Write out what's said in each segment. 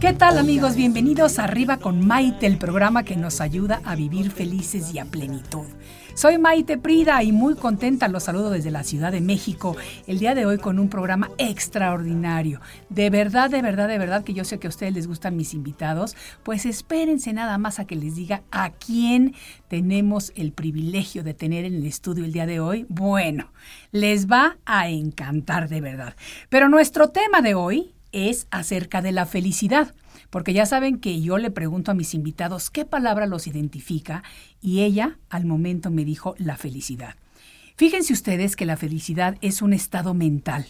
¿Qué tal amigos? Bienvenidos Arriba con Maite, el programa que nos ayuda a vivir felices y a plenitud. Soy Maite Prida y muy contenta los saludo desde la Ciudad de México el día de hoy con un programa extraordinario. De verdad, de verdad, de verdad que yo sé que a ustedes les gustan mis invitados, pues espérense nada más a que les diga a quién tenemos el privilegio de tener en el estudio el día de hoy. Bueno, les va a encantar de verdad. Pero nuestro tema de hoy es acerca de la felicidad. Porque ya saben que yo le pregunto a mis invitados qué palabra los identifica y ella al momento me dijo la felicidad. Fíjense ustedes que la felicidad es un estado mental,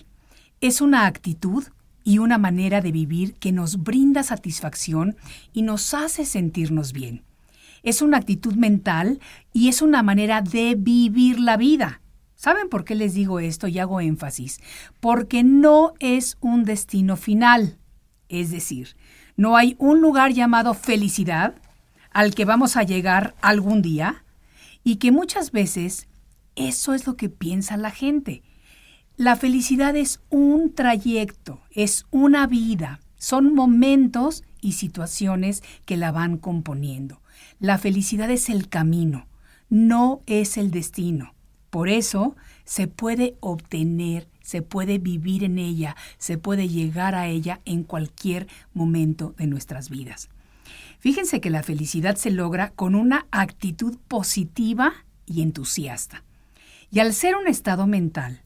es una actitud y una manera de vivir que nos brinda satisfacción y nos hace sentirnos bien. Es una actitud mental y es una manera de vivir la vida. ¿Saben por qué les digo esto y hago énfasis? Porque no es un destino final. Es decir, no hay un lugar llamado felicidad al que vamos a llegar algún día y que muchas veces eso es lo que piensa la gente. La felicidad es un trayecto, es una vida, son momentos y situaciones que la van componiendo. La felicidad es el camino, no es el destino. Por eso se puede obtener se puede vivir en ella, se puede llegar a ella en cualquier momento de nuestras vidas. Fíjense que la felicidad se logra con una actitud positiva y entusiasta. Y al ser un estado mental,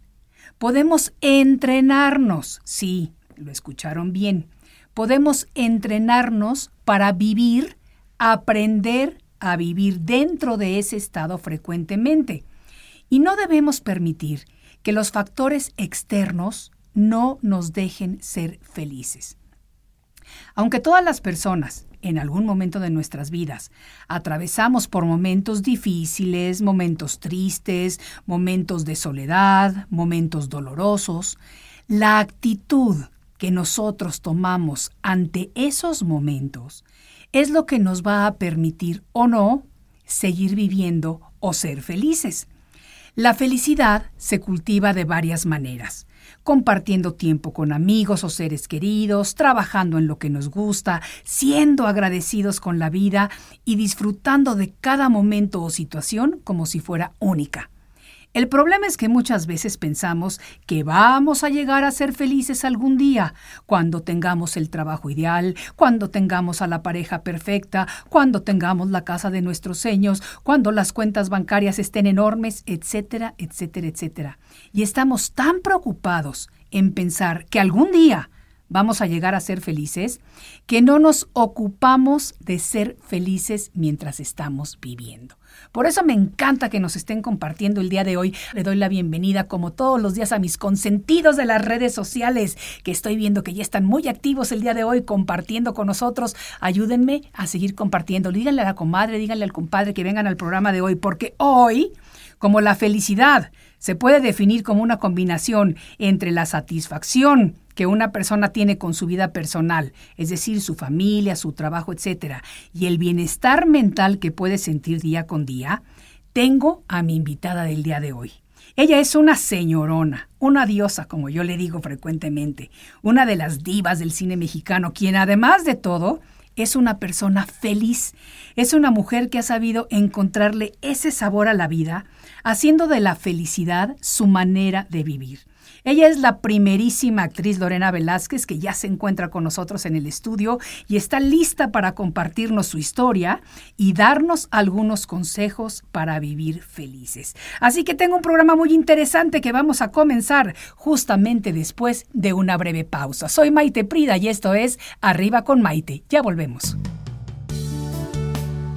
podemos entrenarnos, sí, lo escucharon bien, podemos entrenarnos para vivir, aprender a vivir dentro de ese estado frecuentemente. Y no debemos permitir que los factores externos no nos dejen ser felices. Aunque todas las personas, en algún momento de nuestras vidas, atravesamos por momentos difíciles, momentos tristes, momentos de soledad, momentos dolorosos, la actitud que nosotros tomamos ante esos momentos es lo que nos va a permitir o no seguir viviendo o ser felices. La felicidad se cultiva de varias maneras, compartiendo tiempo con amigos o seres queridos, trabajando en lo que nos gusta, siendo agradecidos con la vida y disfrutando de cada momento o situación como si fuera única. El problema es que muchas veces pensamos que vamos a llegar a ser felices algún día, cuando tengamos el trabajo ideal, cuando tengamos a la pareja perfecta, cuando tengamos la casa de nuestros sueños, cuando las cuentas bancarias estén enormes, etcétera, etcétera, etcétera. Y estamos tan preocupados en pensar que algún día vamos a llegar a ser felices, que no nos ocupamos de ser felices mientras estamos viviendo. Por eso me encanta que nos estén compartiendo el día de hoy. Le doy la bienvenida como todos los días a mis consentidos de las redes sociales que estoy viendo que ya están muy activos el día de hoy compartiendo con nosotros. Ayúdenme a seguir compartiendo. Díganle a la comadre, díganle al compadre que vengan al programa de hoy porque hoy, como la felicidad se puede definir como una combinación entre la satisfacción que una persona tiene con su vida personal, es decir, su familia, su trabajo, etc., y el bienestar mental que puede sentir día con día, tengo a mi invitada del día de hoy. Ella es una señorona, una diosa, como yo le digo frecuentemente, una de las divas del cine mexicano, quien además de todo es una persona feliz, es una mujer que ha sabido encontrarle ese sabor a la vida, haciendo de la felicidad su manera de vivir. Ella es la primerísima actriz Lorena Velázquez que ya se encuentra con nosotros en el estudio y está lista para compartirnos su historia y darnos algunos consejos para vivir felices. Así que tengo un programa muy interesante que vamos a comenzar justamente después de una breve pausa. Soy Maite Prida y esto es Arriba con Maite. Ya volvemos.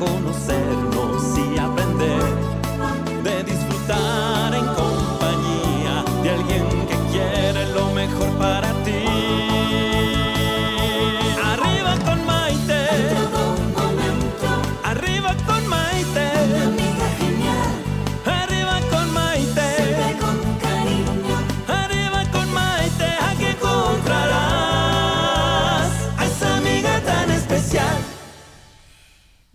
de conocernos y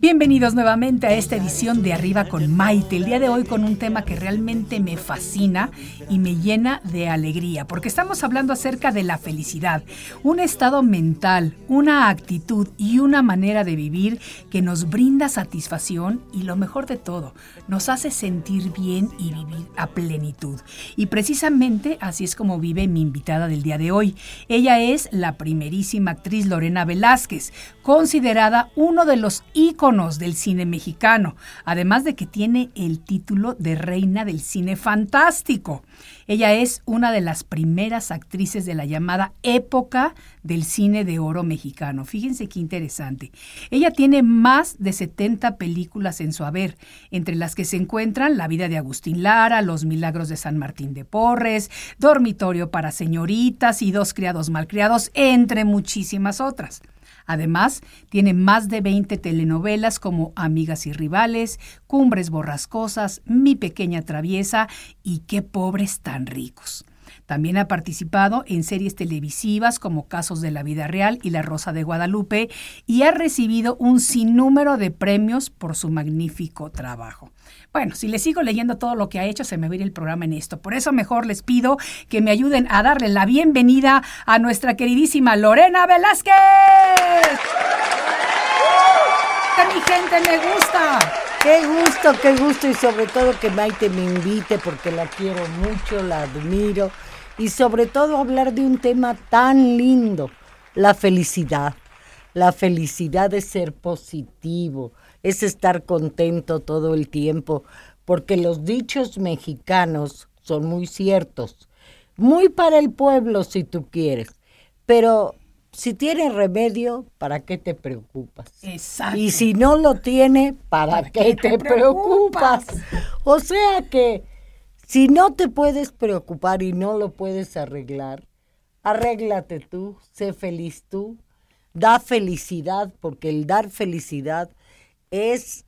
Bienvenidos nuevamente a esta edición de Arriba con Maite. El día de hoy con un tema que realmente me fascina y me llena de alegría, porque estamos hablando acerca de la felicidad, un estado mental, una actitud y una manera de vivir que nos brinda satisfacción y lo mejor de todo, nos hace sentir bien y vivir a plenitud. Y precisamente así es como vive mi invitada del día de hoy. Ella es la primerísima actriz Lorena Velázquez, considerada uno de los íconos del cine mexicano, además de que tiene el título de reina del cine fantástico. Ella es una de las primeras actrices de la llamada época del cine de oro mexicano. Fíjense qué interesante. Ella tiene más de 70 películas en su haber, entre las que se encuentran La vida de Agustín Lara, Los milagros de San Martín de Porres, Dormitorio para señoritas y Dos criados malcriados, entre muchísimas otras. Además, tiene más de 20 telenovelas como Amigas y Rivales, Cumbres Borrascosas, Mi Pequeña Traviesa y Qué pobres tan ricos. También ha participado en series televisivas como Casos de la Vida Real y La Rosa de Guadalupe y ha recibido un sinnúmero de premios por su magnífico trabajo. Bueno, si les sigo leyendo todo lo que ha hecho, se me va a ir el programa en esto. Por eso mejor les pido que me ayuden a darle la bienvenida a nuestra queridísima Lorena Velázquez. ¡Que mi gente me gusta! Qué gusto, qué gusto y sobre todo que Maite me invite porque la quiero mucho, la admiro y sobre todo hablar de un tema tan lindo, la felicidad. La felicidad es ser positivo, es estar contento todo el tiempo, porque los dichos mexicanos son muy ciertos, muy para el pueblo si tú quieres, pero si tiene remedio, ¿para qué te preocupas? Exacto. Y si no lo tiene, ¿para, qué, te, preocupas? O sea que si no te puedes preocupar y no lo puedes arreglar, arréglate tú, sé feliz tú, da felicidad, porque el dar felicidad es,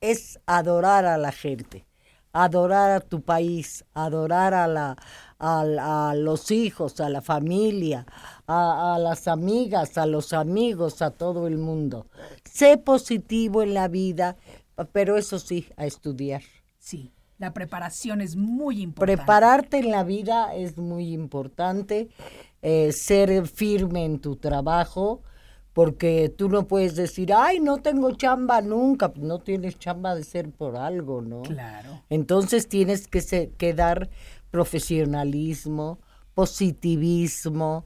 es adorar a la gente, adorar a tu país, adorar a, la, a, a los hijos, a la familia, a, a las amigas, a los amigos, a todo el mundo. Sé positivo en la vida, pero eso sí, a estudiar. Sí, la preparación es muy importante. Prepararte en la vida es muy importante, eh, ser firme en tu trabajo, porque tú no puedes decir, ay, no tengo chamba nunca, no tienes chamba de ser por algo, ¿no? Claro. Entonces tienes que, se- que dar profesionalismo, positivismo,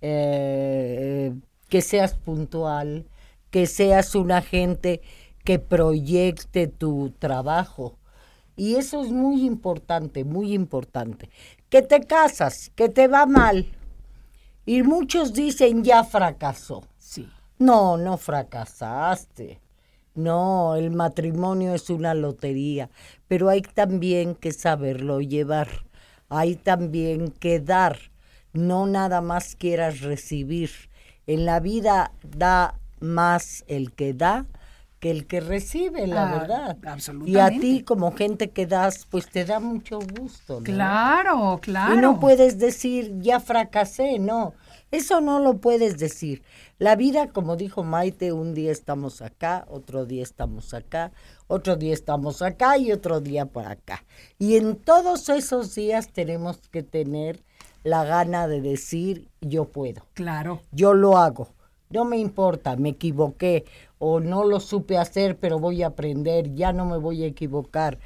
eh, que seas puntual, que seas una gente que proyecte tu trabajo. Y eso es muy importante, muy importante. Que te casas, que te va mal. Y muchos dicen, ya fracasó. No, no fracasaste. No, el matrimonio es una lotería, pero hay también que saberlo llevar. Hay también que dar. No nada más quieras recibir. En la vida da más el que da que el que recibe, la Ah, verdad. Y a absolutamente. ti como gente que das, pues te da mucho gusto. ¿no? Claro, claro. Y no puedes decir, ya fracasé, no. Eso no lo puedes decir. La vida, como dijo Maite, un día estamos acá, otro día estamos acá, otro día estamos acá y otro día por acá. Y en todos esos días tenemos que tener la gana de decir, yo puedo, Claro. yo lo hago. No me importa, me equivoqué o no lo supe hacer, pero voy a aprender, ya no me voy a equivocar.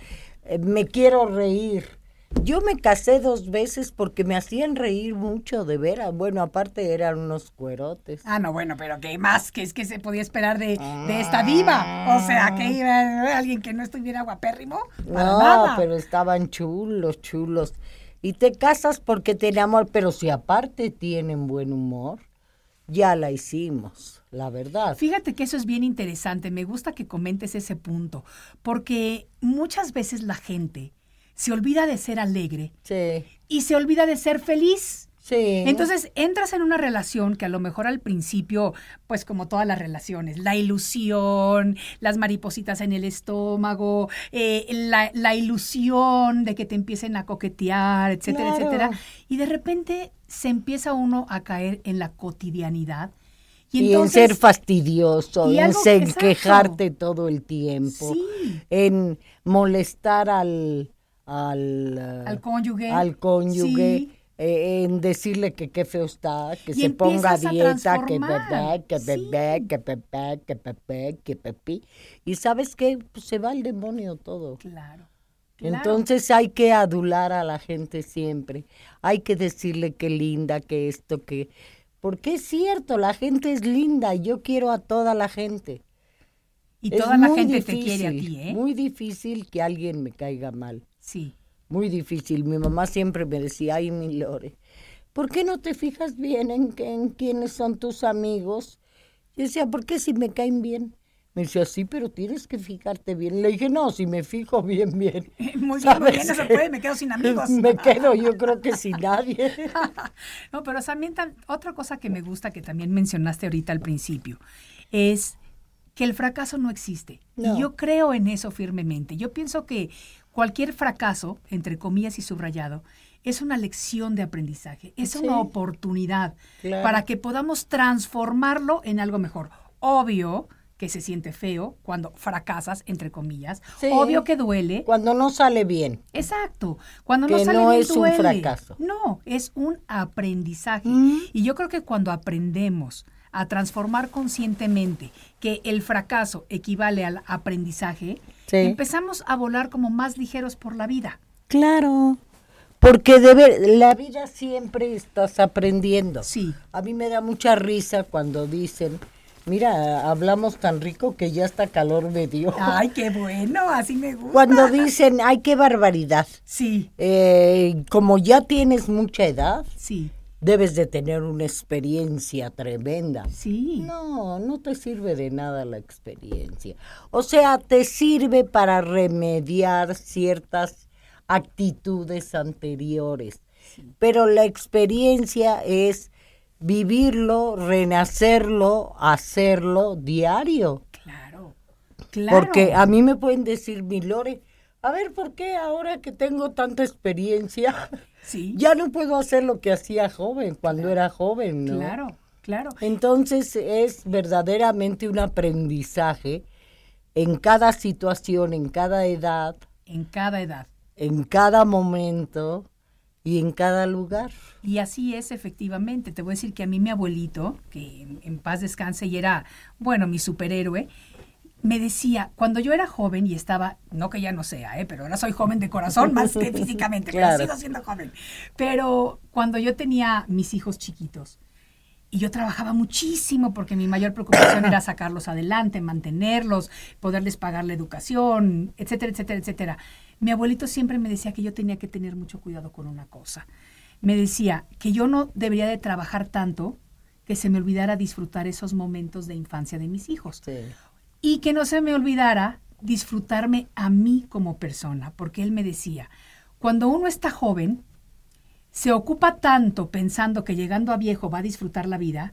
eh, me quiero reír. Yo me casé dos veces porque me hacían reír mucho, de veras. Bueno, aparte eran unos cuerotes. Ah, no, bueno, pero ¿qué más? ¿Qué es que se podía esperar de, de esta diva? O sea, que iba alguien que no estuviera guapérrimo. Para no, nada. pero estaban chulos, chulos. Y te casas porque tienen amor, pero si aparte tienen buen humor, ya la hicimos, la verdad. Fíjate que eso es bien interesante. Me gusta que comentes ese punto, porque muchas veces la gente se olvida de ser alegre Sí, y se olvida de ser feliz. sí. Entonces entras en una relación que a lo mejor al principio, pues como todas las relaciones, la ilusión, las maripositas en el estómago, eh, la, la ilusión de que te empiecen a coquetear, etcétera, Claro. etcétera. Y de repente se empieza uno a caer en la cotidianidad. Y, Y, entonces, en ser fastidioso, y en, algo- quejarte todo el tiempo, Sí. en molestar al al, Al cónyuge. al cónyuge, Sí. eh, en decirle que qué feo está, que Y se ponga a dieta, que bebé, que Sí. bebé, que bebé, que bebé, que pepi. Y sabes qué, Pues se va al demonio todo. Claro. claro. Entonces hay que adular a la gente siempre. Hay que decirle que linda, que esto, que... Porque es cierto, la gente es linda y yo quiero a toda la gente. y Es toda la gente te quiere a ti, ¿eh? Muy difícil que alguien me caiga mal. Sí. Muy difícil. Mi mamá siempre me decía, ay, mi Lore, ¿por qué no te fijas bien en, quiénes son tus amigos? Yo decía, ¿por qué si me caen bien? Me decía, sí, pero tienes que fijarte bien. Le dije, no, si me fijo bien, bien. Muy bien, muy bien, no se puede, me quedo sin amigos. me quedo yo creo que sin nadie. No, pero también otra cosa que me gusta que también mencionaste ahorita al principio es que el fracaso no existe. No. Y yo creo en eso firmemente. Yo pienso que cualquier fracaso, entre comillas y subrayado, es una lección de aprendizaje, es Sí. una oportunidad Claro. para que podamos transformarlo en algo mejor. Obvio que se siente feo cuando fracasas, entre comillas. Sí. Obvio que duele. Cuando no sale bien. Exacto. Cuando no sale no bien, es un fracaso. No, es un aprendizaje. Mm. Y yo creo que cuando aprendemos a transformar conscientemente que el fracaso equivale al aprendizaje, Sí. empezamos a volar como más ligeros por la vida. Claro. Porque de ver, la vida siempre estás aprendiendo. Sí. A mí me da mucha risa cuando dicen, mira, hablamos tan rico que ya hasta calor me dio. Ay, qué bueno, así me gusta. Cuando dicen, ay, qué barbaridad. Sí, Eh, como ya tienes mucha edad, sí, debes de tener una experiencia tremenda. sí. No, no te sirve de nada la experiencia. O sea, te sirve para remediar ciertas actitudes anteriores. Pero la experiencia es vivirlo, renacerlo, hacerlo diario. Claro, claro. Porque a mí me pueden decir, mi Lore, a ver, ¿por qué ahora que tengo tanta experiencia Sí, ya no puedo hacer lo que hacía joven, cuando era joven, ¿no? claro, claro. Entonces es verdaderamente un aprendizaje en cada situación, en cada edad, En cada edad. en cada momento y en cada lugar. Y así es efectivamente. Te voy a decir que a mí mi abuelito, que en, en paz descanse y era, bueno, mi superhéroe, me decía, cuando yo era joven y estaba, no que ya no sea, ¿eh? pero ahora soy joven de corazón más que físicamente, Claro. pero sigo siendo joven. Pero cuando yo tenía mis hijos chiquitos, y yo trabajaba muchísimo porque mi mayor preocupación era sacarlos adelante, mantenerlos, poderles pagar la educación, etcétera, etcétera, etcétera. Mi abuelito siempre me decía que yo tenía que tener mucho cuidado con una cosa. Me decía que yo no debería de trabajar tanto que se me olvidara disfrutar esos momentos de infancia de mis hijos. Sí. Y que no se me olvidara disfrutarme a mí como persona, porque él me decía, cuando uno está joven, se ocupa tanto pensando que llegando a viejo va a disfrutar la vida,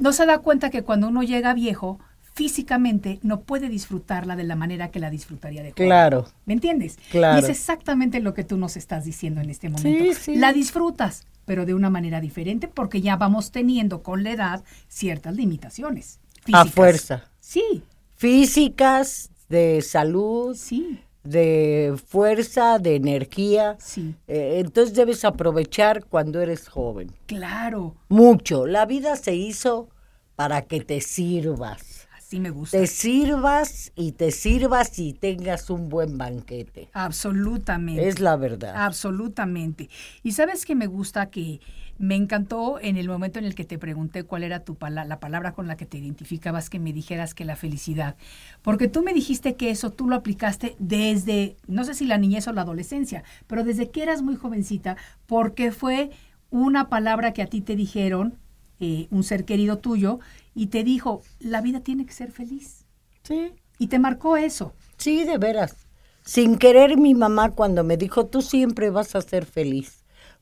no se da cuenta que cuando uno llega a viejo, físicamente no puede disfrutarla de la manera que la disfrutaría de joven. Claro. ¿Me entiendes? Claro. Y es exactamente lo que tú nos estás diciendo en este momento. Sí, sí. La disfrutas, pero de una manera diferente porque ya vamos teniendo con la edad ciertas limitaciones. A físicas. fuerza. Sí, Físicas, de salud, sí, de fuerza, de energía. sí. Eh, entonces debes aprovechar cuando eres joven. Claro. Mucho. La vida se hizo para que te sirvas. Sí me gusta. Te sirvas y te sirvas y tengas un buen banquete. Absolutamente. Es la verdad. Absolutamente. Y sabes que me gusta que me encantó en el momento en el que te pregunté cuál era tu pala la palabra con la que te identificabas, que me dijeras que la felicidad. Porque tú me dijiste que eso tú lo aplicaste desde, no sé si la niñez o la adolescencia, pero desde que eras muy jovencita, porque fue una palabra que a ti te dijeron, eh, un ser querido tuyo, y te dijo, la vida tiene que ser feliz. Sí. Y te marcó eso. Sí, de veras. Sin querer mi mamá cuando me dijo, tú siempre vas a ser feliz.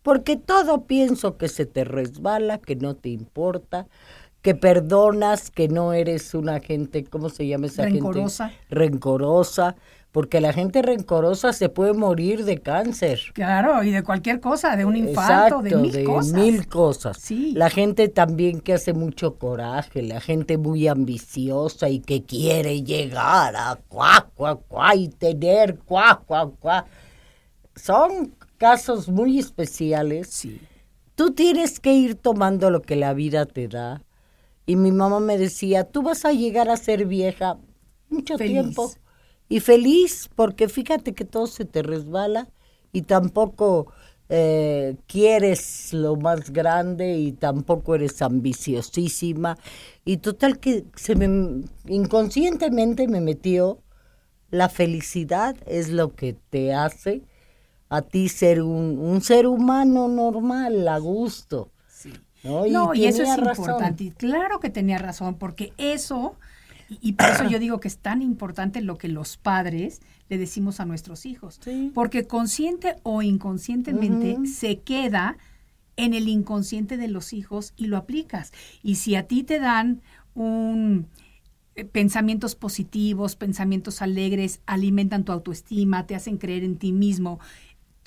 Porque todo pienso que se te resbala, que no te importa, que perdonas, que no eres una gente, ¿cómo se llama esa Rencorosa. gente? Rencorosa. Porque la gente rencorosa se puede morir de cáncer. Claro, y de cualquier cosa, de un infarto, de mil de cosas. mil cosas. Sí. La gente también que hace mucho coraje, la gente muy ambiciosa y que quiere llegar a cuá, cuá, cuá y tener cuá, cuá, cuá. Son casos muy especiales. Sí. Tú tienes que ir tomando lo que la vida te da. Y mi mamá me decía, tú vas a llegar a ser vieja mucho Feliz. tiempo. Y feliz, porque fíjate que todo se te resbala y tampoco eh, quieres lo más grande y tampoco eres ambiciosísima. Y total que se me inconscientemente me metió la felicidad es lo que te hace a ti ser un, un ser humano normal, a gusto. Sí. ¿no? Y, No, y eso es razón. importante. Y Claro que tenía razón, porque eso, y, por eso yo digo que es tan importante lo que los padres le decimos a nuestros hijos. Sí. Porque consciente o inconscientemente se queda en el inconsciente de los hijos y lo aplicas. Y si a ti te dan un eh, pensamientos positivos, pensamientos alegres, alimentan tu autoestima, te hacen creer en ti mismo,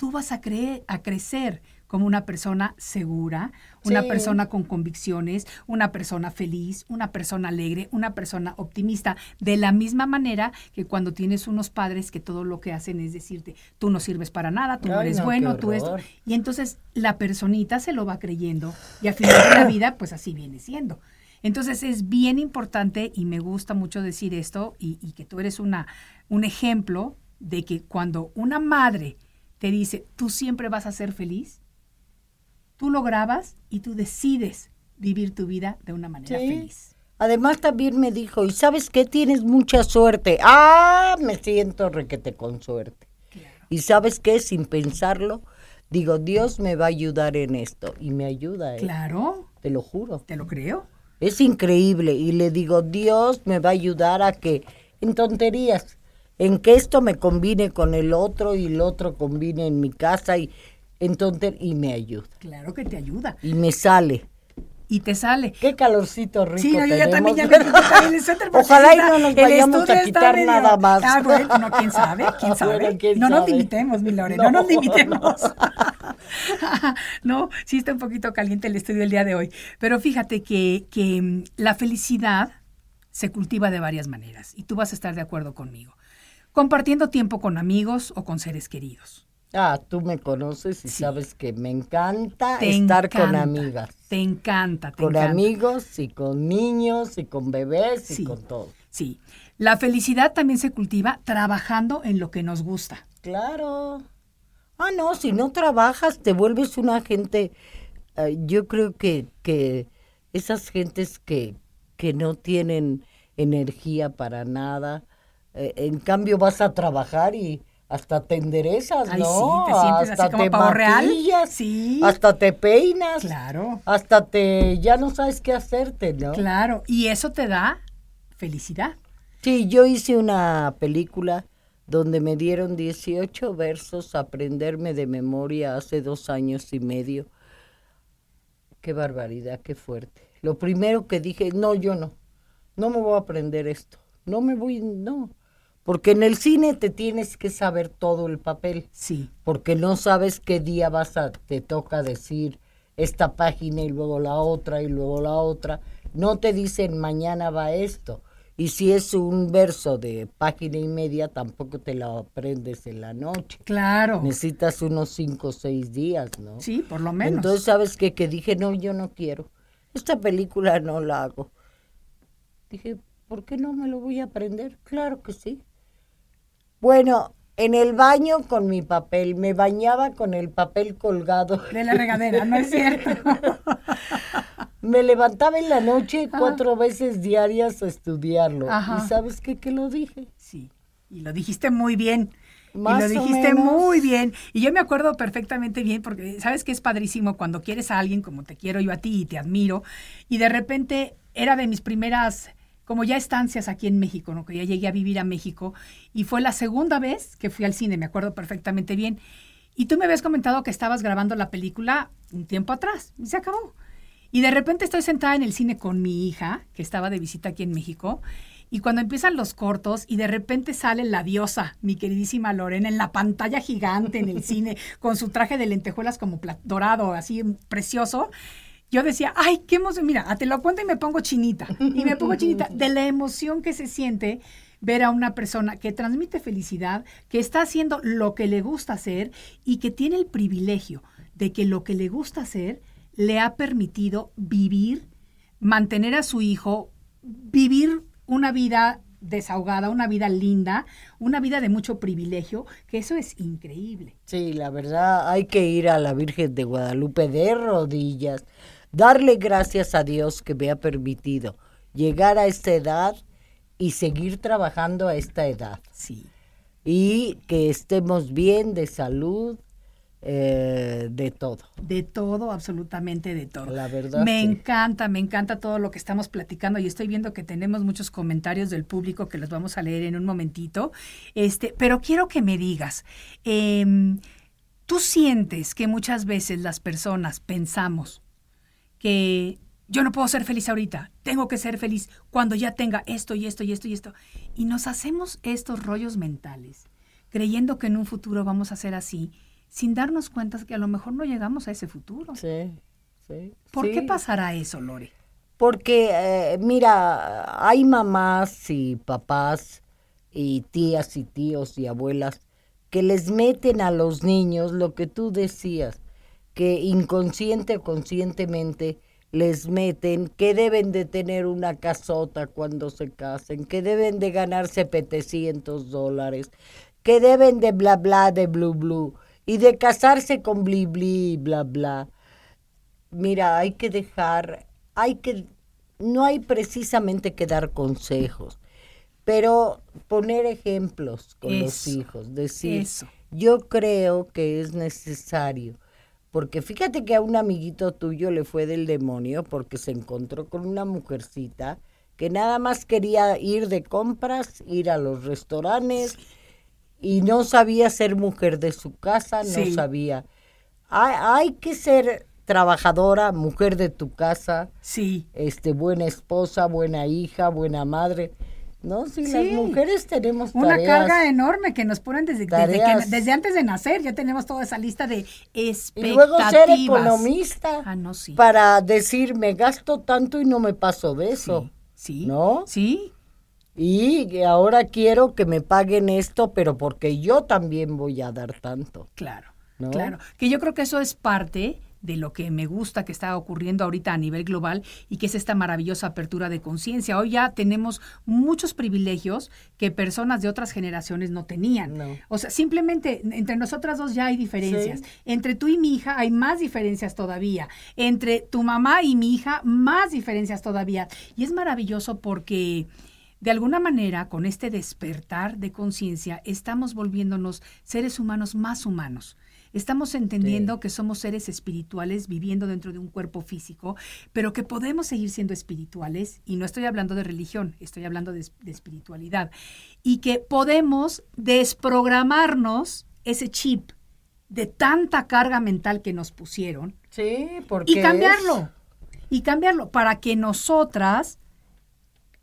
tú vas a creer, a crecer como una persona segura, una Sí. persona con convicciones, una persona feliz, una persona alegre, una persona optimista, de la misma manera que cuando tienes unos padres que todo lo que hacen es decirte, tú no sirves para nada, tú no eres no, bueno, tú esto. Y entonces la personita se lo va creyendo y al final de la vida, pues así viene siendo. Entonces es bien importante y me gusta mucho decir esto y, y que tú eres una, un ejemplo de que cuando una madre te dice, tú siempre vas a ser feliz, tú lo grabas y tú decides vivir tu vida de una manera Sí. feliz. Además también me dijo, ¿y sabes qué? Tienes mucha suerte. Ah, me siento requete con suerte. Y sabes qué, sin pensarlo, digo, Dios me va a ayudar en esto. Y me ayuda, ¿eh? Claro, te lo juro. te lo creo. Es increíble. Y le digo, Dios me va a ayudar a que, en tonterías, en que esto me combine con el otro y el otro combine en mi casa y en tonter y me ayuda. Claro que te ayuda. Y me sale. Y te sale. Qué calorcito rico Sí, no, yo ya también ya me el suéter Ojalá y no nos vayamos a quitar medio- nada más. Ah, bueno, no, quién sabe, quién sabe. Bueno, quién no nos limitemos, mi Lore, no, No. nos limitemos. no, sí está un poquito caliente el estudio el día de hoy. Pero fíjate que, que mm, la felicidad se cultiva de varias maneras y tú vas a estar de acuerdo conmigo. Compartiendo tiempo con amigos o con seres queridos. Ah, tú me conoces y Sí. sabes que me encanta Te estar con amigas. Te encanta, te Con encanta. amigos y con niños y con bebés Sí. y con todo. Sí. La felicidad también se cultiva trabajando en lo que nos gusta. Claro. Ah, no, si no trabajas te vuelves una gente, eh, yo creo que, que esas gentes que, que no tienen energía para nada, eh, en cambio vas a trabajar y hasta te enderezas, Ay, ¿no? sí, te sientes así hasta como te pavo real. Sí. hasta te peinas, Claro. hasta te, ya no sabes qué hacerte, ¿no? Claro, y eso te da felicidad. Sí, yo hice una película donde me dieron 18 versos a aprenderme de memoria hace dos años y medio. Qué barbaridad, qué fuerte. Lo primero que dije, no, yo no, no me voy a aprender esto, no me voy, no. Porque en el cine te tienes que saber todo el papel, Sí, porque no sabes qué día vas a, te toca decir esta página y luego la otra y luego la otra. No te dicen mañana va esto. Y si es un verso de página y media, tampoco te lo aprendes en la noche. claro. Necesitas unos cinco o seis días, ¿no? Sí, por lo menos. Entonces, ¿sabes qué? Que dije, no, yo no quiero. Esta película no la hago. Dije, ¿por qué no me lo voy a aprender? Claro que sí. Bueno, en el baño con mi papel, me bañaba con el papel colgado. De la regadera, ¿no es cierto? me levantaba en la noche cuatro veces diarias a estudiarlo. ¿Y sabes qué? Que lo dije. Sí, y lo dijiste muy bien. Más y lo dijiste muy bien. Y yo me acuerdo perfectamente bien porque sabes que es padrísimo cuando quieres a alguien como te quiero yo a ti y te admiro. Y de repente era de mis primeras como ya estancias aquí en México, ¿no? que ya llegué a vivir a México, y fue la segunda vez que fui al cine, me acuerdo perfectamente bien. Y tú me habías comentado que estabas grabando la película un tiempo atrás, y se acabó. Y de repente estoy sentada en el cine con mi hija, que estaba de visita aquí en México, y cuando empiezan los cortos y de repente sale la diosa, mi queridísima Lorena, en la pantalla gigante en el cine, con su traje de lentejuelas como dorado, así precioso, yo decía, ay, qué emoción, mira, te lo cuento y me pongo chinita, y me pongo chinita de la emoción que se siente ver a una persona que transmite felicidad, que está haciendo lo que le gusta hacer y que tiene el privilegio de que lo que le gusta hacer le ha permitido vivir, mantener a su hijo, vivir una vida desahogada, una vida linda, una vida de mucho privilegio, que eso es increíble. Sí, la verdad hay que ir a la Virgen de Guadalupe de rodillas darle gracias a Dios que me ha permitido llegar a esta edad y seguir trabajando a esta edad. Sí. Y que estemos bien de salud, eh, de todo. De todo, absolutamente de todo. La verdad. Me encanta, me encanta todo lo que estamos platicando y estoy viendo que tenemos muchos comentarios del público que los vamos a leer en un momentito. Este, pero quiero que me digas, em, ¿tú sientes que muchas veces las personas pensamos que yo no puedo ser feliz ahorita, tengo que ser feliz cuando ya tenga esto y esto y esto y esto. Y nos hacemos estos rollos mentales, creyendo que en un futuro vamos a ser así, sin darnos cuenta que a lo mejor no llegamos a ese futuro. Sí, sí. ¿Por qué pasará eso, Lore? Porque, eh, mira, hay mamás y papás y tías y tíos y abuelas que les meten a los niños lo que tú decías que inconsciente o conscientemente les meten que deben de tener una casota cuando se casen, que deben de ganarse 700 dólares, que deben de bla bla de blue blue y de casarse con bli bli bla bla. Mira, hay que dejar, hay que, no hay precisamente que dar consejos, pero poner ejemplos con los hijos, decir, yo creo que es necesario porque fíjate que a un amiguito tuyo le fue del demonio porque se encontró con una mujercita que nada más quería ir de compras, ir a los restaurantes y no sabía ser mujer de su casa, no sabía. Hay, hay, que ser trabajadora, mujer de tu casa, sí. este, buena esposa, buena hija, buena madre. ¿No? Sí, las mujeres tenemos Una carga enorme que nos ponen desde, desde, antes de nacer, ya tenemos toda esa lista de expectativas. Y luego ser economista ah, para decir, me gasto tanto y no me paso de eso. Sí, ¿No? Sí. Y ahora quiero que me paguen esto, pero porque yo también voy a dar tanto. Claro, claro. Que yo creo que eso es parte de lo que me gusta que está ocurriendo ahorita a nivel global y que es esta maravillosa apertura de conciencia. Hoy ya tenemos muchos privilegios que personas de otras generaciones no tenían. O sea, simplemente entre nosotras dos ya hay diferencias. Entre tú y mi hija hay más diferencias todavía. Entre tu mamá y mi hija, más diferencias todavía. Y es maravilloso porque... De alguna manera, con este despertar de conciencia, estamos volviéndonos seres humanos más humanos. Estamos entendiendo que somos seres espirituales viviendo dentro de un cuerpo físico, pero que podemos seguir siendo espirituales, y no estoy hablando de religión, estoy hablando de, espiritualidad, y que podemos desprogramarnos ese chip de tanta carga mental que nos pusieron. Sí, porque y cambiarlo. Y cambiarlo para que nosotras,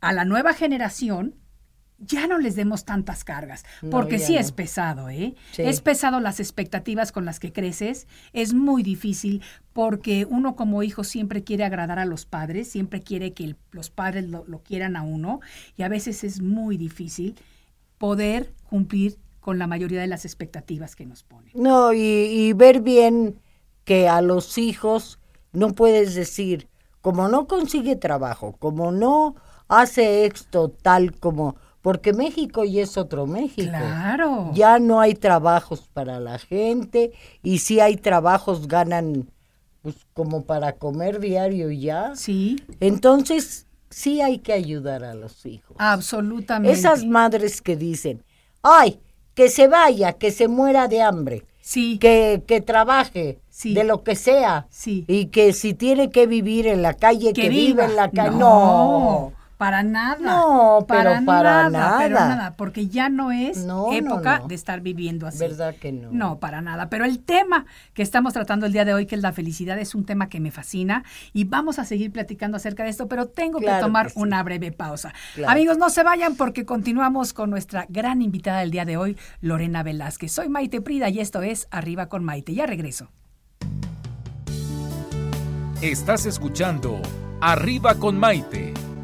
a la nueva generación, ya no les demos tantas cargas, porque sí es pesado, ¿eh? Es pesado las expectativas con las que creces, es muy difícil porque uno como hijo siempre quiere agradar a los padres, siempre quiere que los padres lo, quieran a uno y a veces es muy difícil poder cumplir con la mayoría de las expectativas que nos ponen. No, y, y ver bien que a los hijos no puedes decir, como no consigue trabajo, como no hace esto tal como, porque México ya es otro México. Claro. Ya no hay trabajos para la gente y si hay trabajos ganan pues como para comer diario ya. Sí, Entonces, sí hay que ayudar a los hijos. absolutamente. Esas madres que dicen, ay, que se vaya, que se muera de hambre, Sí, que, que trabaje Sí. de lo que sea, Sí. y que si tiene que vivir en la calle, que, viva en la calle. No, No, para nada. No, pero para Pero nada. nada, porque ya no es No, época no. de estar viviendo así. ¿Verdad que no? No, para nada. Pero el tema que estamos tratando el día de hoy, que es la felicidad, es un tema que me fascina y vamos a seguir platicando acerca de esto, pero tengo que tomar que sí. una breve pausa. Claro. Amigos, no se vayan porque continuamos con nuestra gran invitada del día de hoy, Lorena Velázquez. Soy Maite Prida y esto es Arriba con Maite. Ya regreso. Estás escuchando Arriba con Maite.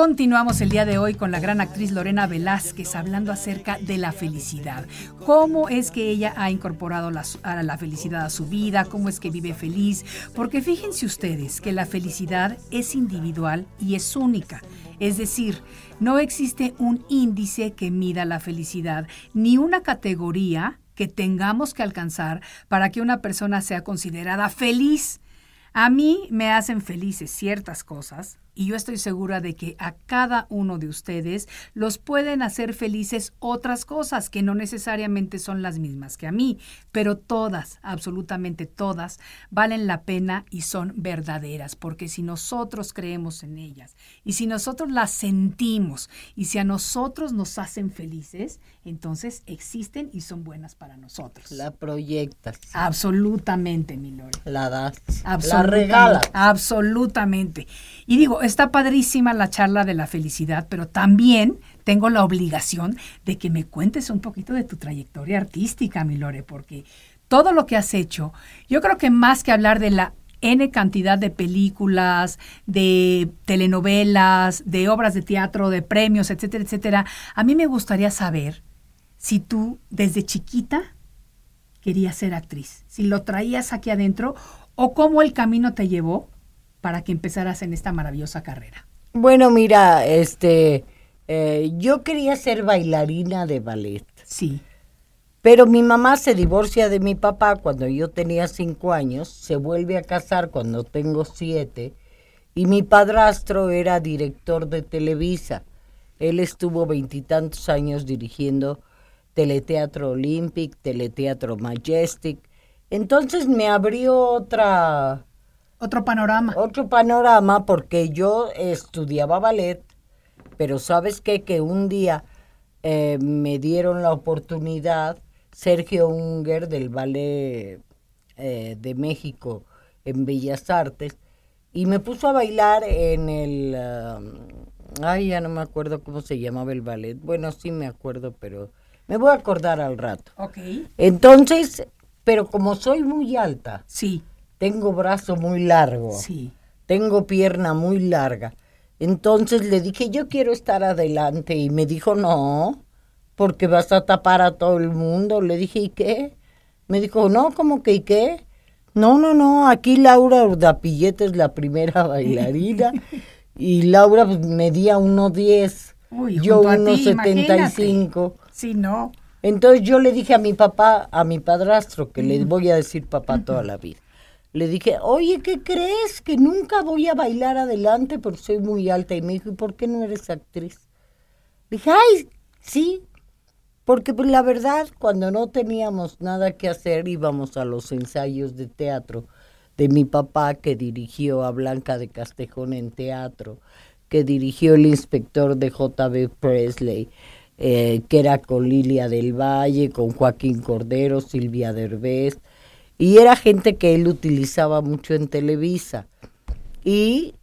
Continuamos el día de hoy con la gran actriz Lorena Velázquez hablando acerca de la felicidad. Cómo es que ella ha incorporado la, la felicidad a su vida, cómo es que vive feliz. Porque fíjense ustedes que la felicidad es individual y es única. Es decir, no existe un índice que mida la felicidad, ni una categoría que tengamos que alcanzar para que una persona sea considerada feliz. A mí me hacen felices ciertas cosas y yo estoy segura de que a cada uno de ustedes los pueden hacer felices otras cosas que no necesariamente son las mismas que a mí, pero todas, absolutamente todas, valen la pena y son verdaderas, porque si nosotros creemos en ellas y si nosotros las sentimos y si a nosotros nos hacen felices, entonces existen y son buenas para nosotros. La proyectas, Absolutamente, mi Lore. la das, la regalas. Absolutamente. Y digo, está padrísima la charla de la felicidad, pero también tengo la obligación de que me cuentes un poquito de tu trayectoria artística, mi Lore, porque todo lo que has hecho, yo creo que más que hablar de la N cantidad de películas, de telenovelas, de obras de teatro, de premios, etcétera, etcétera, a mí me gustaría saber si tú desde chiquita querías ser actriz, si lo traías aquí adentro o cómo el camino te llevó para que empezaras en esta maravillosa carrera. Bueno, mira, este, eh, yo quería ser bailarina de ballet, Sí, pero mi mamá se divorcia de mi papá cuando yo tenía cinco años, se vuelve a casar cuando tengo siete, y mi padrastro era director de Televisa. Él estuvo veintitantos años dirigiendo Teleteatro Olympic, Teleteatro Majestic. Entonces me abrió otra, otro panorama. otro panorama porque yo estudiaba ballet, pero sabes qué? que un día eh, me dieron la oportunidad, Sergio Unger del Ballet eh, de México en Bellas Artes, y me puso a bailar en el... um, ay, ya no me acuerdo cómo se llamaba el ballet. Bueno, sí me acuerdo, pero me voy a acordar al rato. Ok, Entonces, pero como soy muy alta, sí, tengo brazo muy largo sí. tengo pierna muy larga. Entonces le dije, yo quiero estar adelante y me dijo, no, porque vas a tapar a todo el mundo. Le dije, ¿y qué? Me dijo, no, ¿cómo que y qué? No, no, no, aquí Laura Urdapillete es la primera bailarina y Laura pues, medía 1,10, Uy, yo junto a ti, 1,75. Sí, no. Entonces yo le dije a mi papá, a mi padrastro, que le voy a decir papá toda la vida. Le dije, oye, ¿qué crees? Que nunca voy a bailar adelante porque soy muy alta. Y me dijo, ¿y por qué no eres actriz? Le dije, ay, sí, Porque pues, la verdad, cuando no teníamos nada que hacer, íbamos a los ensayos de teatro de mi papá que dirigió a Blanca de Castejón en teatro, que dirigió el inspector de JB Presley, eh, que era con Lilia del Valle, con Joaquín Cordero, Silvia Derbez, y era gente que él utilizaba mucho en Televisa. Y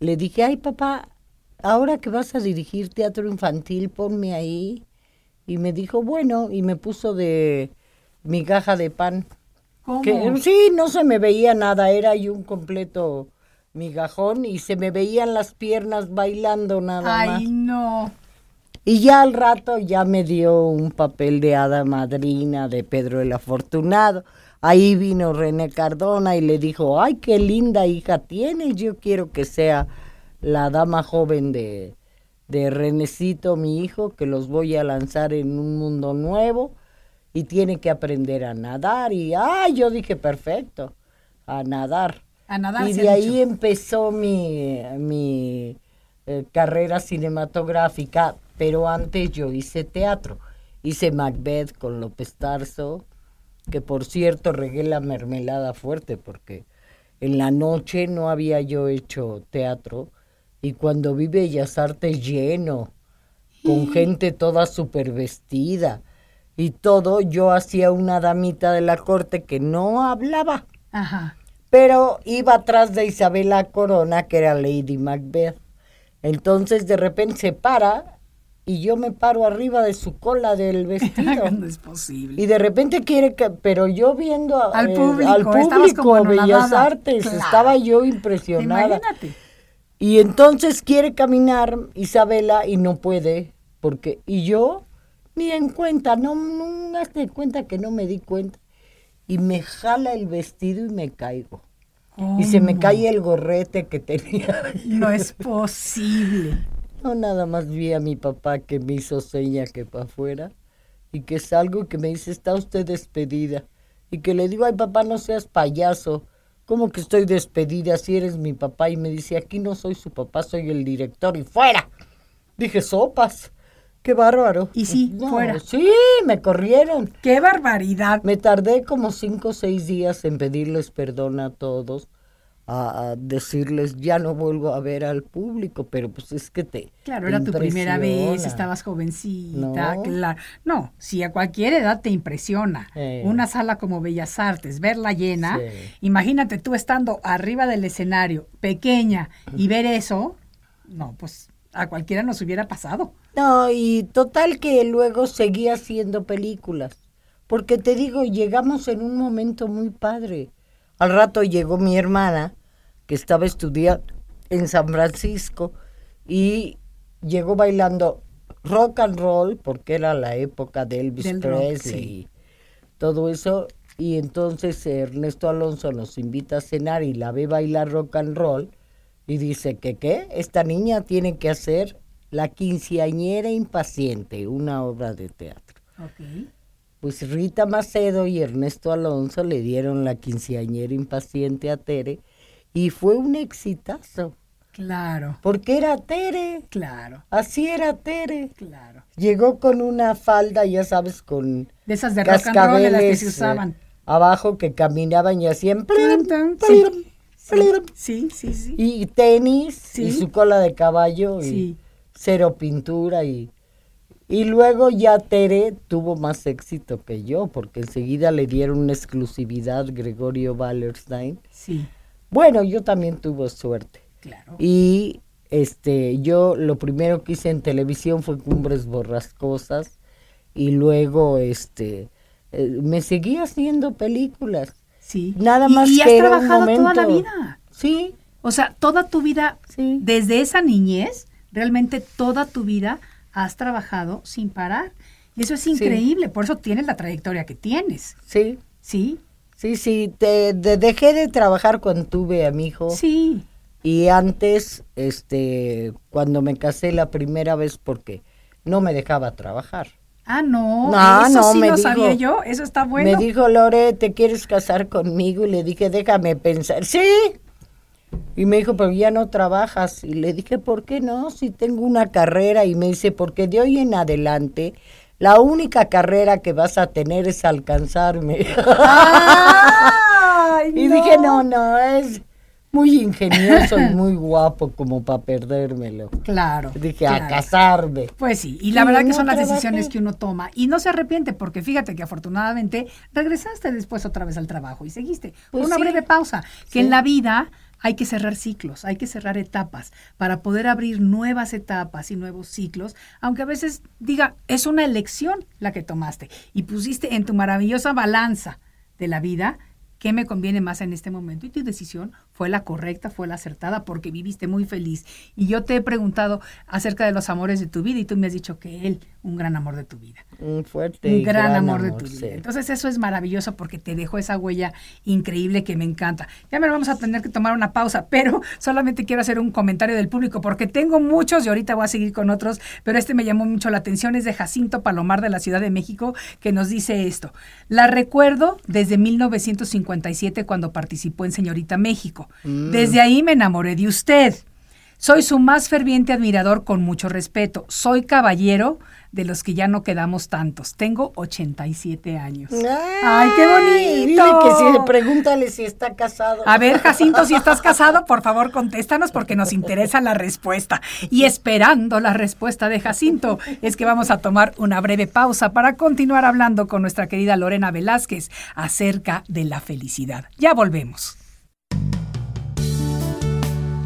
le dije, ay papá, ahora que vas a dirigir teatro infantil, ponme ahí. Y me dijo, bueno, y me puso de migaja de pan. ¿Cómo? Que, sí, no se me veía nada, era yo un completo migajón y se me veían las piernas bailando nada más. Ay, no. Y ya al rato ya me dio un papel de hada madrina de Pedro el Afortunado. Ahí vino René Cardona y le dijo, ay, qué linda hija tienes, yo quiero que sea la dama joven de, de Renecito, mi hijo, que los voy a lanzar en un mundo nuevo y tiene que aprender a nadar. Y, ay, yo dije, perfecto, a nadar. A nadar y de ahí dicho. empezó mi, mi eh, carrera cinematográfica, pero antes yo hice teatro. Hice Macbeth con López Tarso, que por cierto regué la mermelada fuerte porque en la noche no había yo hecho teatro y cuando vi Bellas Artes lleno, con gente toda súper vestida y todo, yo hacía una damita de la corte que no hablaba Ajá. pero iba atrás de Isabela Corona, que era Lady Macbeth. Entonces de repente se para y yo me paro arriba de su cola del vestido. no es posible. y de repente quiere que, pero yo viendo a- Al eh, público, al estabas público como Bellas. Artes, Claro. estaba yo impresionada. Imagínate. Y entonces quiere caminar Isabela y no puede, porque, y yo ni en cuenta, no, no hazte cuenta que no me di cuenta. Y me jala el vestido y me caigo. Y se me cae el gorrete que tenía. No es posible. No, nada más vi a mi papá que me hizo seña que para afuera y que salgo y que me dice, está usted despedida. Y que le digo, ay papá, no seas payaso. ¿Cómo que estoy despedida si eres mi papá? Y me dice, aquí no soy su papá, soy el director y fuera. Dije, sopas. Qué bárbaro. Y sí, No, fuera. Sí, me corrieron. ¡Qué barbaridad! Me tardé como cinco o seis días en pedirles perdón a todos, a, decirles ya no vuelvo a ver al público, pero pues es que te. Claro, te era tu primera vez, estabas jovencita, No. claro. No, si a cualquier edad te impresiona Eh. una sala como Bellas Artes, verla llena, Sí. imagínate tú estando arriba del escenario, pequeña, y ver eso, no, pues a cualquiera nos hubiera pasado. No, y total que luego seguí haciendo películas. Porque te digo, llegamos en un momento muy padre. Al rato llegó mi hermana, que estaba estudiando en San Francisco, y llegó bailando rock and roll, porque era la época de Elvis Del rock, Presley sí. y todo eso. Y entonces Ernesto Alonso nos invita a cenar y la ve bailar rock and roll. Y dice que, ¿qué? Esta niña tiene que hacer La quinceañera impaciente, una obra de teatro. Pues Rita Macedo y Ernesto Alonso le dieron La quinceañera impaciente a Tere y fue un exitazo, Claro, porque era Tere, claro, así era Tere. claro. Llegó con una falda, ya sabes, con De esas de rock and roll de las que se eh, usaban. abajo que caminaban y hacían sí, Sí, sí, sí. y tenis Sí. y su cola de caballo y cero pintura y y luego ya Tere tuvo más éxito que yo porque enseguida le dieron una exclusividad Gregorio Wallerstein. Sí, Bueno, yo también tuve suerte. claro. Y este yo lo primero que hice en televisión fue Cumbres Borrascosas y luego este eh, me seguí haciendo películas. Sí. Nada Y- más y, que has trabajado toda la vida. Sí, O sea, toda tu vida, Sí. desde esa niñez, realmente toda tu vida has trabajado sin parar. Y eso es increíble, por eso tienes la trayectoria que tienes. sí. ¿Sí? Sí, sí, te, de- dejé de trabajar cuando tuve a mi hijo. Sí. Y antes, este, cuando me casé la primera vez porque no me dejaba trabajar. Ah, no, No, eso no, sí me lo dijo- sabía yo, eso está bueno. Me dijo, Lore, ¿te quieres casar conmigo? Y le dije, déjame pensar. Sí. Y me dijo, pero ya no trabajas. Y le dije, ¿por qué no? Si tengo una carrera. Y me dice, porque de hoy en adelante la única carrera que vas a tener es alcanzarme. y dije, no, no, es muy ingenioso y muy guapo como para perdérmelo. Claro. Dije, a casarme. Pues sí, y la verdad que son las decisiones que uno toma. Y no se arrepiente, porque fíjate que afortunadamente regresaste después otra vez al trabajo y seguiste. Pues una sí. breve pausa, que en la vida hay que cerrar ciclos, hay que cerrar etapas para poder abrir nuevas etapas y nuevos ciclos, aunque a veces diga, es una elección la que tomaste y pusiste en tu maravillosa balanza de la vida qué me conviene más en este momento y tu decisión fue la correcta, fue la acertada porque viviste muy feliz. Y yo te he preguntado acerca de los amores de tu vida y tú me has dicho que él, un gran amor de tu vida. Un fuerte. Un gran, amor, de tu sí. vida. Entonces eso es maravilloso porque te dejó esa huella increíble que me encanta. Ya me vamos a tener que tomar una pausa, pero solamente quiero hacer un comentario del público porque tengo muchos y ahorita voy a seguir con otros, pero este me llamó mucho la atención, es de Jacinto Palomar de la Ciudad de México que nos dice esto. La recuerdo desde 1957 cuando participó en Señorita México. Desde ahí me enamoré de usted. Soy su más ferviente admirador con mucho respeto. Soy caballero de los que ya no quedamos tantos. Tengo 87 años. ¡Ay, qué bonito! Dile que si, pregúntale si está casado. A ver, Jacinto, si estás casado, por favor, contéstanos porque nos interesa la respuesta. Y esperando la respuesta de Jacinto, es que vamos a tomar una breve pausa para continuar hablando con nuestra querida Lorena Velázquez acerca de la felicidad. Ya volvemos.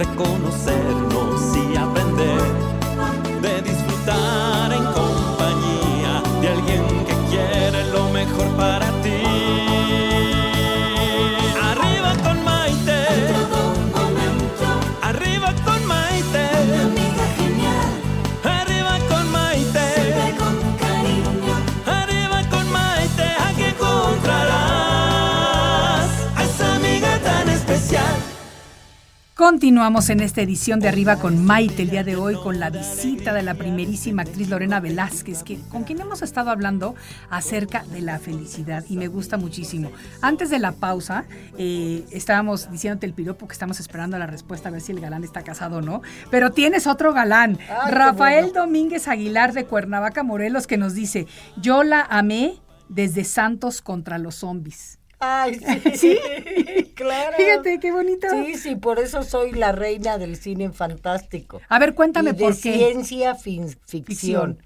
de conocernos y aprender, Continuamos en esta edición de Arriba con Maite el día de hoy con la visita de la primerísima actriz Lorena Velázquez, que, con quien hemos estado hablando acerca de la felicidad y me gusta muchísimo. Antes de la pausa, eh, estábamos diciéndote el piropo que estamos esperando la respuesta a ver si el galán está casado o no, pero tienes otro galán, Ay, Rafael bueno. Domínguez Aguilar de Cuernavaca, Morelos, que nos dice, yo la amé desde Santos contra los zombies. Ay, sí. claro. Fíjate, qué bonito. Sí, sí, por eso soy la reina del cine fantástico. A ver, cuéntame y de por qué. ciencia fin- ficción, Ficción.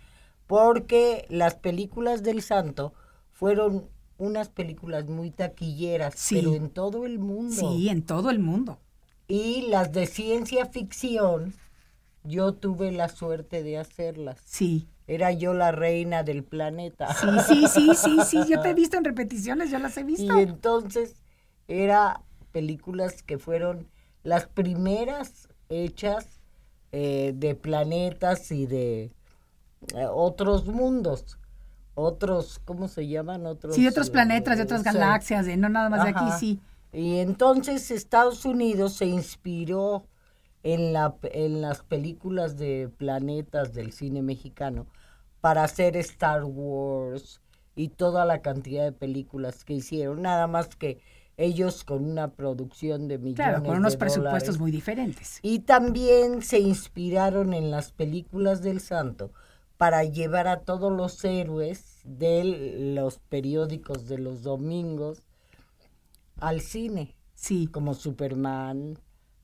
Porque las películas del santo fueron unas películas muy taquilleras, Sí. pero en todo el mundo. Sí, en todo el mundo. Y las de ciencia ficción, yo tuve la suerte de hacerlas. Sí. Era yo la reina del planeta. Sí, sí, sí, sí, sí, yo te he visto en repeticiones, yo las he Y visto. entonces era películas que fueron las primeras hechas eh, de planetas y de eh, otros mundos, otros, ¿cómo se llaman? Otros, Sí, otros eh, planetas, de otras sí. galaxias, de no nada más de aquí, sí. Y entonces Estados Unidos se inspiró en, la, en las películas de planetas del cine mexicano para hacer Star Wars y toda la cantidad de películas que hicieron, nada más que ellos con una producción de millones Claro, con unos de presupuestos dólares. muy diferentes. Y también se inspiraron en las películas del santo para llevar a todos los héroes de los periódicos de los domingos al cine, Sí. como Superman,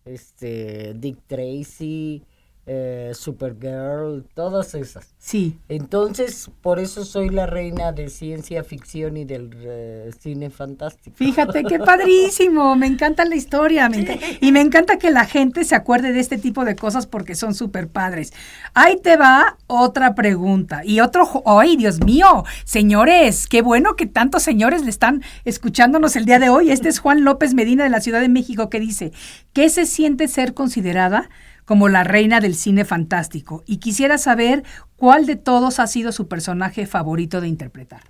este Dick Tracy, eh, Supergirl, todas esas. Sí. Entonces, por eso soy la reina de ciencia ficción y del eh, cine fantástico. Fíjate qué padrísimo, me encanta la historia me y me encanta que la gente se acuerde de este tipo de cosas porque son súper padres. Ahí te va otra pregunta y otro, ¡ay, Dios mío! Señores, qué bueno que tantos señores le están escuchándonos el día de hoy. Este es Juan López Medina de la Ciudad de México que dice, ¿qué se siente ser considerada como la reina del cine fantástico y quisiera saber cuál de todos ha sido su personaje favorito de interpretar.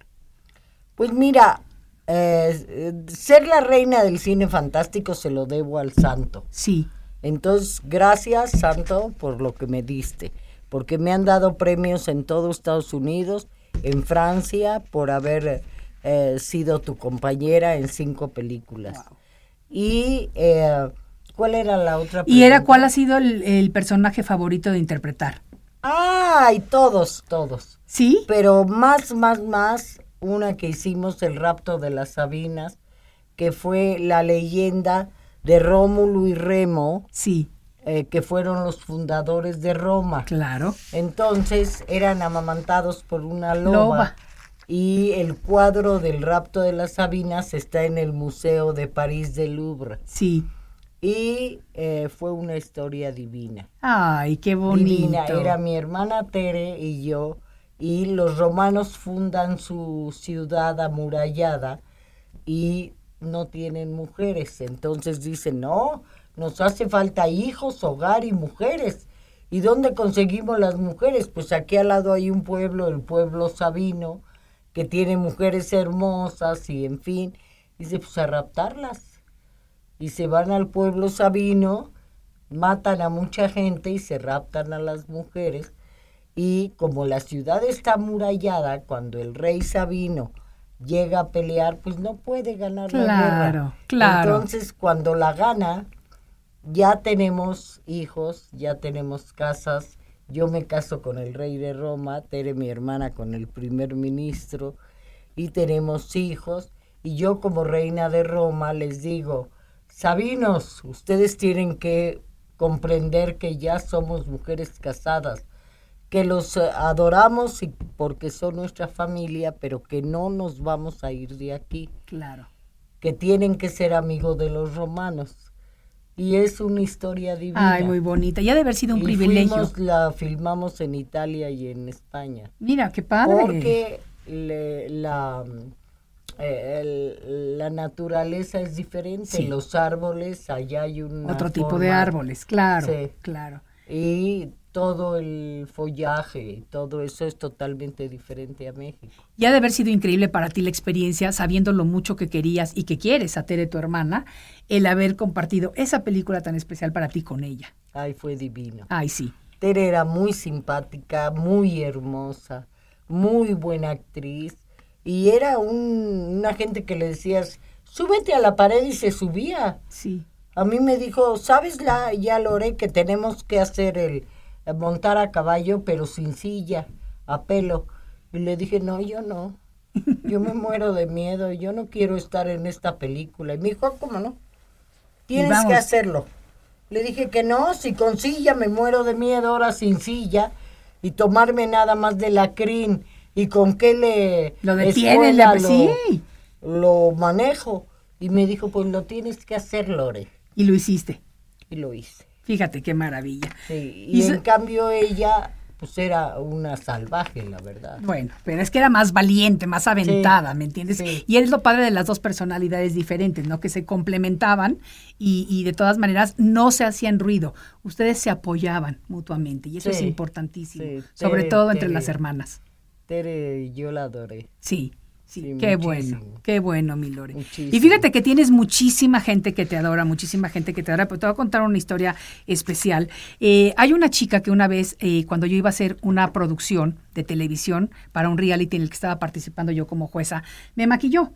Pues mira, eh, ser la reina del cine fantástico se lo debo al santo. Sí. Entonces, gracias, santo, por lo que me diste, porque me han dado premios en todo Estados Unidos, en Francia, por haber eh, sido tu compañera en cinco películas. Y, eh, ¿cuál era la otra ¿Y era cuál ha sido el, el personaje favorito de interpretar? Ay, todos, todos. ¿Sí? Pero más, más, más, una que hicimos, El rapto de las Sabinas, que fue la leyenda de Rómulo y Remo, Sí, eh, que fueron los fundadores de Roma. claro. Entonces eran amamantados por una loba. Loba. Y el cuadro del rapto de las Sabinas está en el Museo de París del Louvre. Sí. Y eh, fue una historia divina. Ay, qué bonito. Divina. Era mi hermana Tere y yo. Y los romanos fundan su ciudad amurallada y no tienen mujeres. Entonces dicen, no, nos hace falta hijos, hogar y mujeres. ¿Y dónde conseguimos las mujeres? Pues aquí al lado hay un pueblo, el pueblo Sabino, que tiene mujeres hermosas y en fin. Dice, pues a raptarlas. Y se van al pueblo Sabino, matan a mucha gente y se raptan a las mujeres. Y como la ciudad está amurallada, cuando el rey Sabino llega a pelear, pues no puede ganar la guerra. Claro, claro. Entonces, cuando la gana, ya tenemos hijos, ya tenemos casas. Yo me caso con el rey de Roma, Tere, mi hermana, con el primer ministro, y tenemos hijos. Y yo como reina de Roma les digo, Sabinos, ustedes tienen que comprender que ya somos mujeres casadas, que los eh, adoramos y porque son nuestra familia, pero que no nos vamos a ir de aquí Claro. que tienen que ser amigos de los romanos. Y es una historia divina. Ay, muy bonita. Ya debe haber sido un Y privilegio. fuimos, la filmamos en Italia y en España. Mira, qué padre. Porque le- la, eh, el- la naturaleza es diferente. Sí. Los árboles, allá hay un Otro tipo de árboles, claro, Sí. claro. Y todo el follaje, todo eso es totalmente diferente a México. Ya debe haber sido increíble para ti la experiencia, sabiendo lo mucho que querías y que quieres a Tere, tu hermana, el haber compartido esa película tan especial para ti con ella. Ay, fue divino. Ay, sí. Tere era muy simpática, muy hermosa, muy buena actriz y era un- una gente que le decías, súbete a la pared y se subía. Sí. A mí me dijo, ¿sabes la, ya Lore, que tenemos que hacer el el montar a caballo pero sin silla, a pelo? Y le dije, no, yo no. Yo me muero de miedo, yo no quiero estar en esta película. Y me dijo, "Ah, ¿cómo no? Tienes vamos. que hacerlo. Le dije que no, si con silla me muero de miedo, ahora sin silla, y tomarme nada más de la crin, y con qué le... Lo detienen, escuela lo- sí. Lo manejo. Y me dijo, pues lo tienes que hacer, Lore. Y lo hiciste. Y lo hice. Fíjate qué maravilla. Sí, Y en cambio ella, pues era una salvaje, la verdad. Bueno, pero es que era más valiente, más aventada, Sí, ¿me entiendes? sí. Y es lo padre de las dos personalidades diferentes, ¿no? Que se complementaban y, y de todas maneras no se hacían ruido. Ustedes se apoyaban mutuamente y eso es importantísimo, sobre todo entre las hermanas. Tere, yo la adoré. Sí, sí, Sí, qué muchísimo. bueno, qué bueno, mi Lore. Muchísimo. Y fíjate que tienes muchísima gente que te adora, muchísima gente que te adora, pero te voy a contar una historia especial. Eh, hay una chica que una vez, eh, cuando yo iba a hacer una producción de televisión para un reality en el que estaba participando yo como jueza, me maquilló.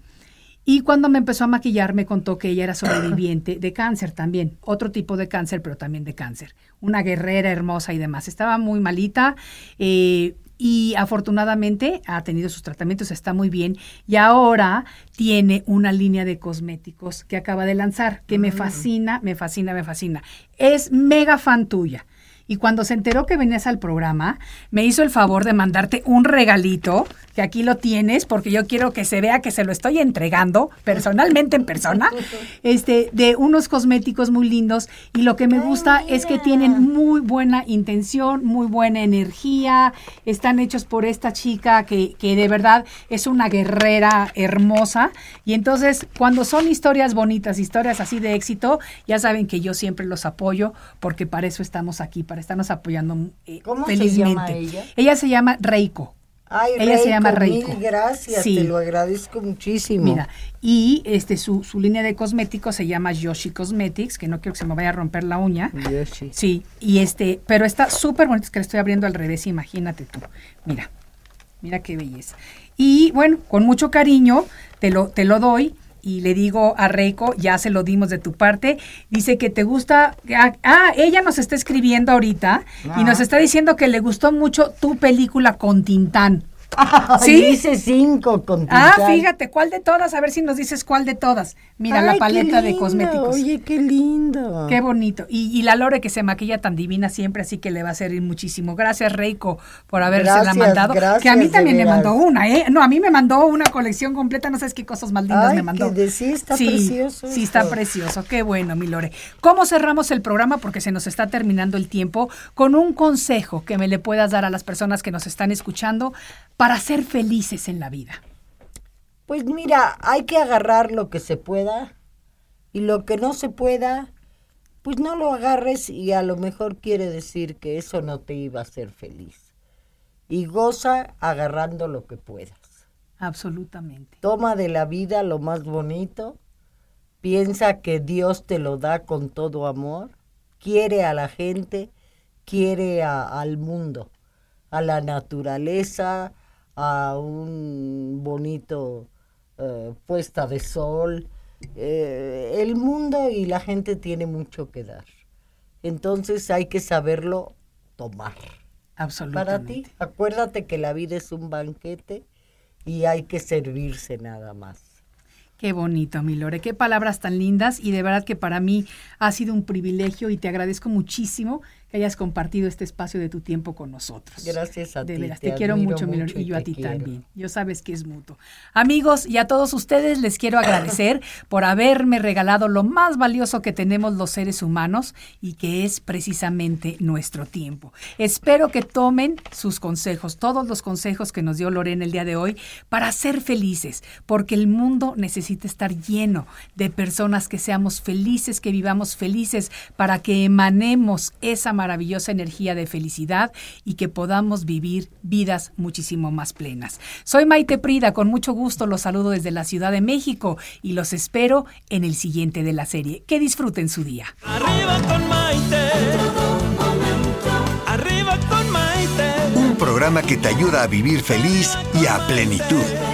Y cuando me empezó a maquillar, me contó que ella era sobreviviente de cáncer también, otro tipo de cáncer, pero también de cáncer. Una guerrera hermosa y demás. Estaba muy malita eh, y afortunadamente ha tenido sus tratamientos, está muy bien. Y ahora tiene una línea de cosméticos que acaba de lanzar, que me fascina, me fascina, me fascina. Es mega fan tuya. Y cuando se enteró que venías al programa, me hizo el favor de mandarte un regalito, que aquí lo tienes, porque yo quiero que se vea que se lo estoy entregando personalmente en persona, este, de unos cosméticos muy lindos. Y lo que me gusta es que tienen muy buena intención, muy buena energía, están hechos por esta chica que, que de verdad es una guerrera hermosa. Y entonces, cuando son historias bonitas, historias así de éxito, ya saben que yo siempre los apoyo, porque para eso estamos aquí, para estarnos apoyando eh, ¿Cómo se felizmente. llama ella? Ella se llama Reiko. Ay, Ella se llama Reiko. Mil gracias, Sí. te lo agradezco muchísimo. Mira, y este su, su línea de cosméticos se llama Yoshi Cosmetics, que no quiero que se me vaya a romper la uña. Yoshi. Sí, y este, pero está súper bonito, es que le estoy abriendo al revés, imagínate tú. Mira, mira qué belleza. Y bueno, con mucho cariño te lo, te lo doy y le digo a Reiko, ya se lo dimos de tu parte, dice que te gusta, ah, ah, ella nos está escribiendo ahorita y nos está diciendo que le gustó mucho tu película con Tintán. ¿Sí? Dice cinco con Ah, fíjate, ¿cuál de todas? A ver si nos dices cuál de todas. Mira, Ay, la paleta de cosméticos. Oye, qué lindo. Qué bonito. Y, y la Lore que se maquilla tan divina siempre, así que le va a servir muchísimo. Gracias, Reiko, por haberse la Gracias, mandado. que a gracias, mí también veras. mandó una, ¿eh? No, a mí me mandó una colección completa, no sabes qué cosas más lindas Ay, me mandó. que de- sí, está sí, precioso Sí, está esto. precioso. Qué bueno, mi Lore. ¿Cómo cerramos el programa? Porque se nos está terminando el tiempo. Con un consejo que me le puedas dar a las personas que nos están escuchando para ser felices en la vida. Pues mira, hay que agarrar lo que se pueda y lo que no se pueda, pues no lo agarres y a lo mejor quiere decir que eso no te iba a hacer feliz. Y goza agarrando lo que puedas. Absolutamente. Toma de la vida lo más bonito, piensa que Dios te lo da con todo amor, quiere a la gente, quiere a- al mundo, a la naturaleza, a un bonito eh, puesta de sol. Eh, el mundo y la gente tiene mucho que dar. Entonces hay que saberlo tomar. Para Absolutamente. ti, acuérdate que la vida es un banquete y hay que servirse nada más. Qué bonito, mi Lore, qué palabras tan lindas y de verdad que para mí ha sido un privilegio y te agradezco muchísimo que hayas compartido este espacio de tu tiempo con nosotros. Gracias a de ti, veras, te te, quiero mucho, mucho y y yo a ti quiero. también. Yo sabes que es mutuo. Amigos, y a todos ustedes les quiero agradecer por haberme regalado lo más valioso que tenemos los seres humanos y que es precisamente nuestro tiempo. Espero que tomen sus consejos, todos los consejos que nos dio Lorena el día de hoy, para ser felices, porque el mundo necesita estar lleno de personas que seamos felices, que vivamos felices, para que emanemos esa maravillosa energía de felicidad y que podamos vivir vidas muchísimo más plenas. Soy Maite Prida, con mucho gusto los saludo desde la Ciudad de México y los espero en el siguiente de la serie. Que disfruten su día. Arriba con Maite. Arriba con Maite. Un programa que te ayuda a vivir feliz y a plenitud.